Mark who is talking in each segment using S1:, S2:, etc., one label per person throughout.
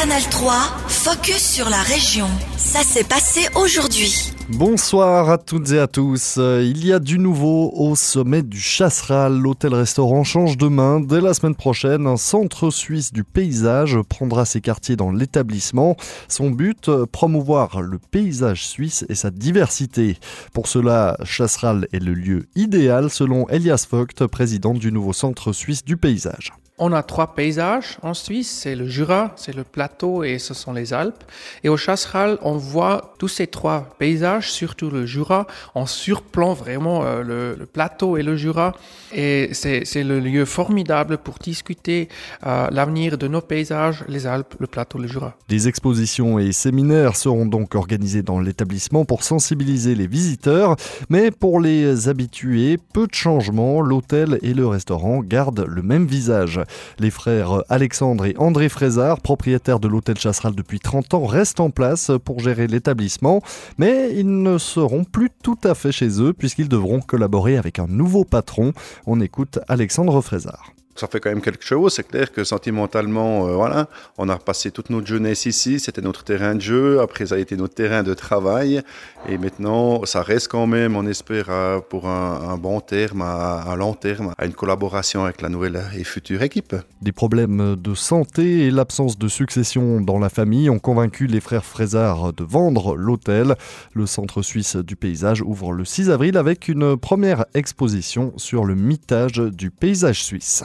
S1: Canal 3, focus sur la région. Ça s'est passé aujourd'hui.
S2: Bonsoir à toutes et à tous. Il y a du nouveau au sommet du Chasseral. L'hôtel-restaurant change de main. Dès la semaine prochaine, un centre suisse du paysage prendra ses quartiers dans l'établissement. Son but, promouvoir le paysage suisse et sa diversité. Pour cela, Chasseral est le lieu idéal selon Elias Vogt, président du nouveau centre suisse du paysage.
S3: On a trois paysages en Suisse, c'est le Jura, c'est le plateau et ce sont les Alpes. Et au Chasseral, on voit tous ces trois paysages, surtout le Jura, en surplomb vraiment euh, le, plateau et le Jura. Et c'est le lieu formidable pour discuter euh, l'avenir de nos paysages, les Alpes, le plateau, le Jura.
S2: Des expositions et séminaires seront donc organisés dans l'établissement pour sensibiliser les visiteurs. Mais pour les habitués, peu de changements, l'hôtel et le restaurant gardent le même visage. Les frères Alexandre et André Frézard, propriétaires de l'hôtel Chasseral depuis 30 ans, restent en place pour gérer l'établissement, mais ils ne seront plus tout à fait chez eux puisqu'ils devront collaborer avec un nouveau patron. On écoute Alexandre Frézard
S4: ça fait quand même quelque chose. C'est clair que sentimentalement, euh, voilà, on a repassé toute notre jeunesse ici. C'était notre terrain de jeu. Après, ça a été notre terrain de travail. Et maintenant, ça reste quand même, on espère, euh, pour un, bon terme, à, long terme, à une collaboration avec la nouvelle et future équipe.
S2: Des problèmes de santé et l'absence de succession dans la famille ont convaincu les frères Frézard de vendre l'hôtel. Le Centre suisse du paysage ouvre le 6 avril avec une première exposition sur le mitage du paysage suisse.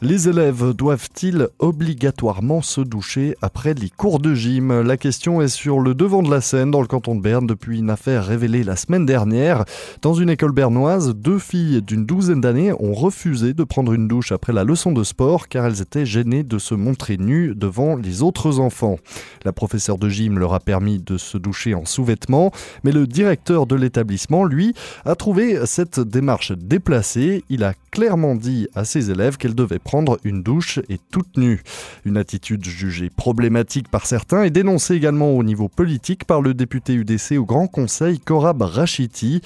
S2: Les élèves doivent-ils obligatoirement se doucher après les cours de gym? La question est sur le devant de la scène dans le canton de Berne depuis une affaire révélée la semaine dernière. Dans une école bernoise, deux filles d'une douzaine d'années ont refusé de prendre une douche après la leçon de sport car elles étaient gênées de se montrer nues devant les autres enfants. La professeure de gym leur a permis de se doucher en sous-vêtements, mais le directeur de l'établissement, lui, a trouvé cette démarche déplacée. Il a clairement dit à ses élèves qu'elles devaient prendre une douche et toute nue. Une attitude jugée problématique par certains et dénoncée également au niveau politique par le député UDC au Grand Conseil Korab Rachiti.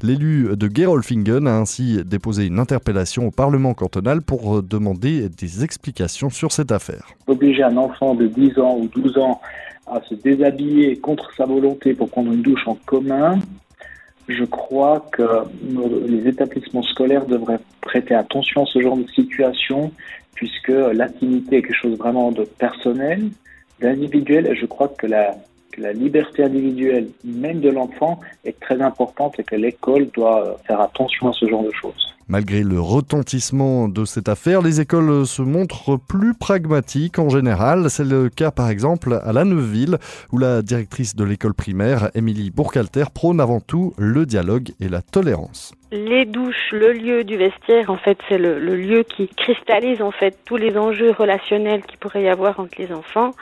S2: L'élu de Gerolfingen a ainsi déposé une interpellation au Parlement cantonal pour demander des explications sur cette affaire.
S5: Obliger un enfant de 10 ans ou 12 ans à se déshabiller contre sa volonté pour prendre une douche en commun, je crois que les établissements scolaires devraient prêter attention à ce genre de situation, puisque l'intimité est quelque chose vraiment de personnel, d'individuel, et je crois que la, la liberté individuelle, même de l'enfant, est très importante et que l'école doit faire attention à ce genre de choses.
S2: Malgré le retentissement de cette affaire, les écoles se montrent plus pragmatiques en général. C'est le cas par exemple à La Neuville, où la directrice de l'école primaire, Émilie Bourcalter, prône avant tout le dialogue et la tolérance.
S6: Les douches, le lieu du vestiaire, en fait, c'est le, le lieu qui cristallise en fait tous les enjeux relationnels qu'il pourrait y avoir entre les enfants.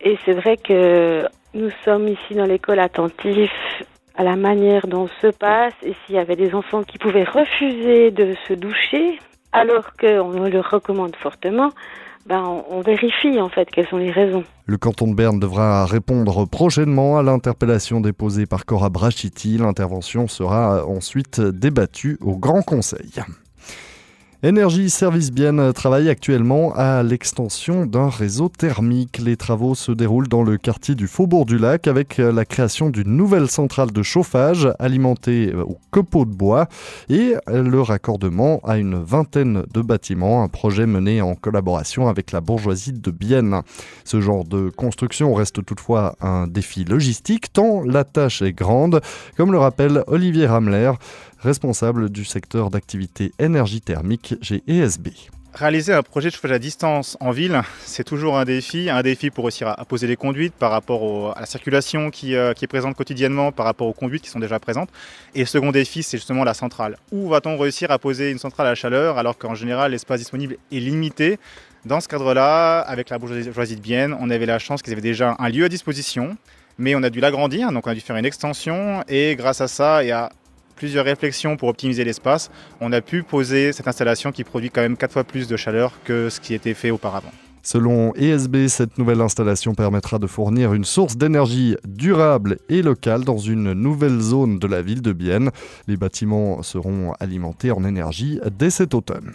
S6: Et c'est vrai que nous sommes ici dans l'école attentifs à la manière dont se passe et s'il y avait des enfants qui pouvaient refuser de se doucher alors qu'on le recommande fortement, ben on, vérifie en fait quelles sont les raisons.
S2: Le canton de Berne devra répondre prochainement à l'interpellation déposée par Cora Brachiti. L'intervention sera ensuite débattue au Grand Conseil. Énergie Service Bien travaille actuellement à l'extension d'un réseau thermique. Les travaux se déroulent dans le quartier du Faubourg du Lac avec la création d'une nouvelle centrale de chauffage alimentée au copeaux de bois et le raccordement à une vingtaine de bâtiments, un projet mené en collaboration avec la bourgeoisie de Bienne. Ce genre de construction reste toutefois un défi logistique tant la tâche est grande, comme le rappelle Olivier Ramler, responsable du secteur d'activité énergie thermique chez ESB.
S7: Réaliser un projet de chauffage à distance en ville, c'est toujours un défi. Un défi pour réussir à poser les conduites par rapport à la circulation qui, euh, qui, est présente quotidiennement, par rapport aux conduites qui sont déjà présentes. Et le second défi, c'est justement la centrale. Où va-t-on réussir à poser une centrale à chaleur alors qu'en général l'espace disponible est limité? Dans ce cadre-là, avec la bourgeoisie de Bienne, on avait la chance qu'ils avaient déjà un lieu à disposition mais on a dû l'agrandir, donc on a dû faire une extension et grâce à ça et à plusieurs réflexions pour optimiser l'espace, on a pu poser cette installation qui produit quand même quatre fois plus de chaleur que ce qui était fait auparavant.
S2: Selon ESB, cette nouvelle installation permettra de fournir une source d'énergie durable et locale dans une nouvelle zone de la ville de Bienne. Les bâtiments seront alimentés en énergie dès cet automne.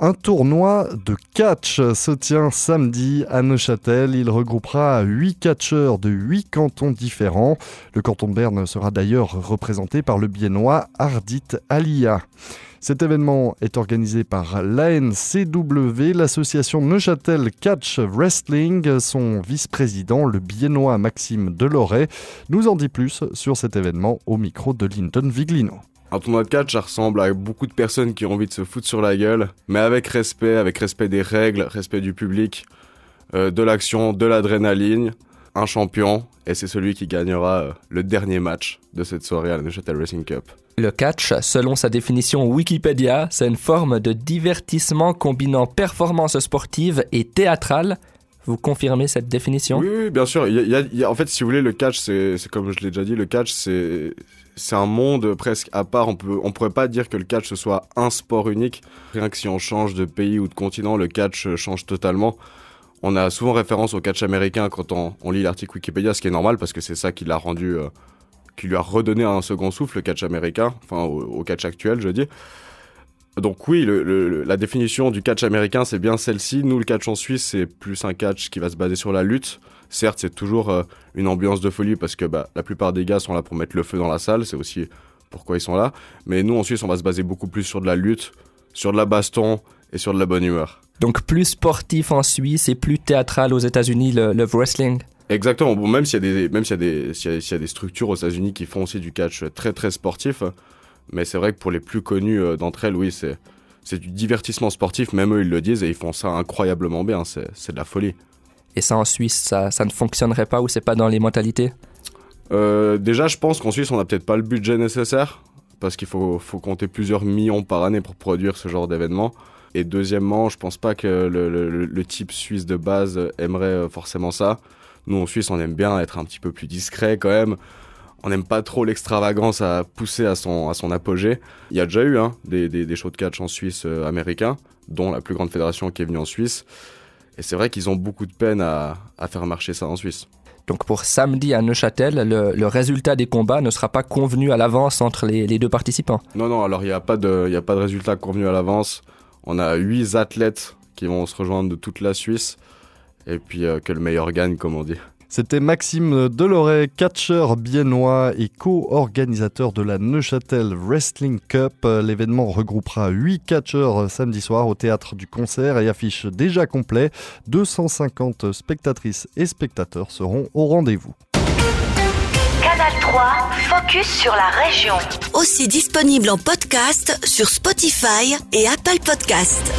S2: Un tournoi de catch se tient samedi à Neuchâtel. Il regroupera 8 catcheurs de 8 cantons différents. Le canton de Berne sera d'ailleurs représenté par le biennois Ardit Alia. Cet événement est organisé par l'ANCW, l'association Neuchâtel Catch Wrestling. Son vice-président, le biennois Maxime Deloret, nous en dit plus sur cet événement au micro de Linton Viglino.
S8: Un tournoi de catch, ça ressemble à beaucoup de personnes qui ont envie de se foutre sur la gueule, mais avec respect, avec respect des règles, respect du public, euh, de l'action, de l'adrénaline, un champion, et c'est celui qui gagnera euh, le dernier match de cette soirée à la Neuchâtel Racing Cup.
S9: Le catch, selon sa définition Wikipédia, c'est une forme de divertissement combinant performance sportive et théâtrale. Vous confirmez cette définition
S8: oui, bien sûr. en fait, si vous voulez, le catch, c'est comme je l'ai déjà dit, le catch, c'est un monde presque à part. On peut, on pourrait pas dire que le catch ce soit un sport unique. Rien que si on change de pays ou de continent, le catch change totalement. On a souvent référence au catch américain quand on, lit l'article Wikipédia, ce qui est normal parce que c'est ça qui l'a rendu, euh, qui lui a redonné un second souffle, le catch américain, enfin au, catch actuel, je dis. Donc oui, la définition du catch américain, c'est bien celle-ci. Nous, le catch en Suisse, c'est plus un catch qui va se baser sur la lutte. Certes, c'est toujours euh, une ambiance de folie parce que bah, la plupart des gars sont là pour mettre le feu dans la salle. C'est aussi pourquoi ils sont là. Mais nous, en Suisse, on va se baser beaucoup plus sur de la lutte, sur de la baston et sur de la bonne humeur.
S9: Donc plus sportif en Suisse et plus théâtral aux États-Unis, le, wrestling
S8: Exactement. Bon, même s'il y a des, même s'il y a des, s'il y, a des structures aux États-Unis qui font aussi du catch très très sportif, mais c'est vrai que pour les plus connus euh, d'entre elles, oui, c'est c'est du divertissement sportif. Même eux, ils le disent et ils font ça incroyablement bien. C'est c'est de la folie.
S9: Et ça en Suisse, ça, ça ne fonctionnerait pas ou c'est pas dans les mentalités?
S8: Euh, Déjà, je pense qu'en Suisse, on n'a peut-être pas le budget nécessaire parce qu'il faut, faut compter plusieurs millions par année pour produire ce genre d'événement. Et deuxièmement, je pense pas que le, type suisse de base aimerait euh, forcément ça. Nous, en Suisse, on aime bien être un petit peu plus discret quand même. On n'aime pas trop l'extravagance à pousser à son, à son apogée. Il y a déjà eu hein, des, des, shows de catch en Suisse euh, américains, dont la plus grande fédération qui est venue en Suisse. Et c'est vrai qu'ils ont beaucoup de peine à, à, faire marcher ça en Suisse.
S9: Donc pour samedi à Neuchâtel, le, résultat des combats ne sera pas convenu à l'avance entre les, les, deux participants
S8: Non, non, alors il n'y a, pas de, a pas de résultat convenu à l'avance. On a huit athlètes qui vont se rejoindre de toute la Suisse. Et puis euh, que le meilleur gagne, comme on dit.
S2: C'était Maxime Deloret, catcheur biennois et co-organisateur de la Neuchâtel Wrestling Cup. L'événement regroupera 8 catcheurs samedi soir au théâtre du concert et affiche déjà complet. 250 spectatrices et spectateurs seront au rendez-vous.
S1: Canal 3, focus sur la région. Aussi disponible en podcast sur Spotify et Apple Podcasts.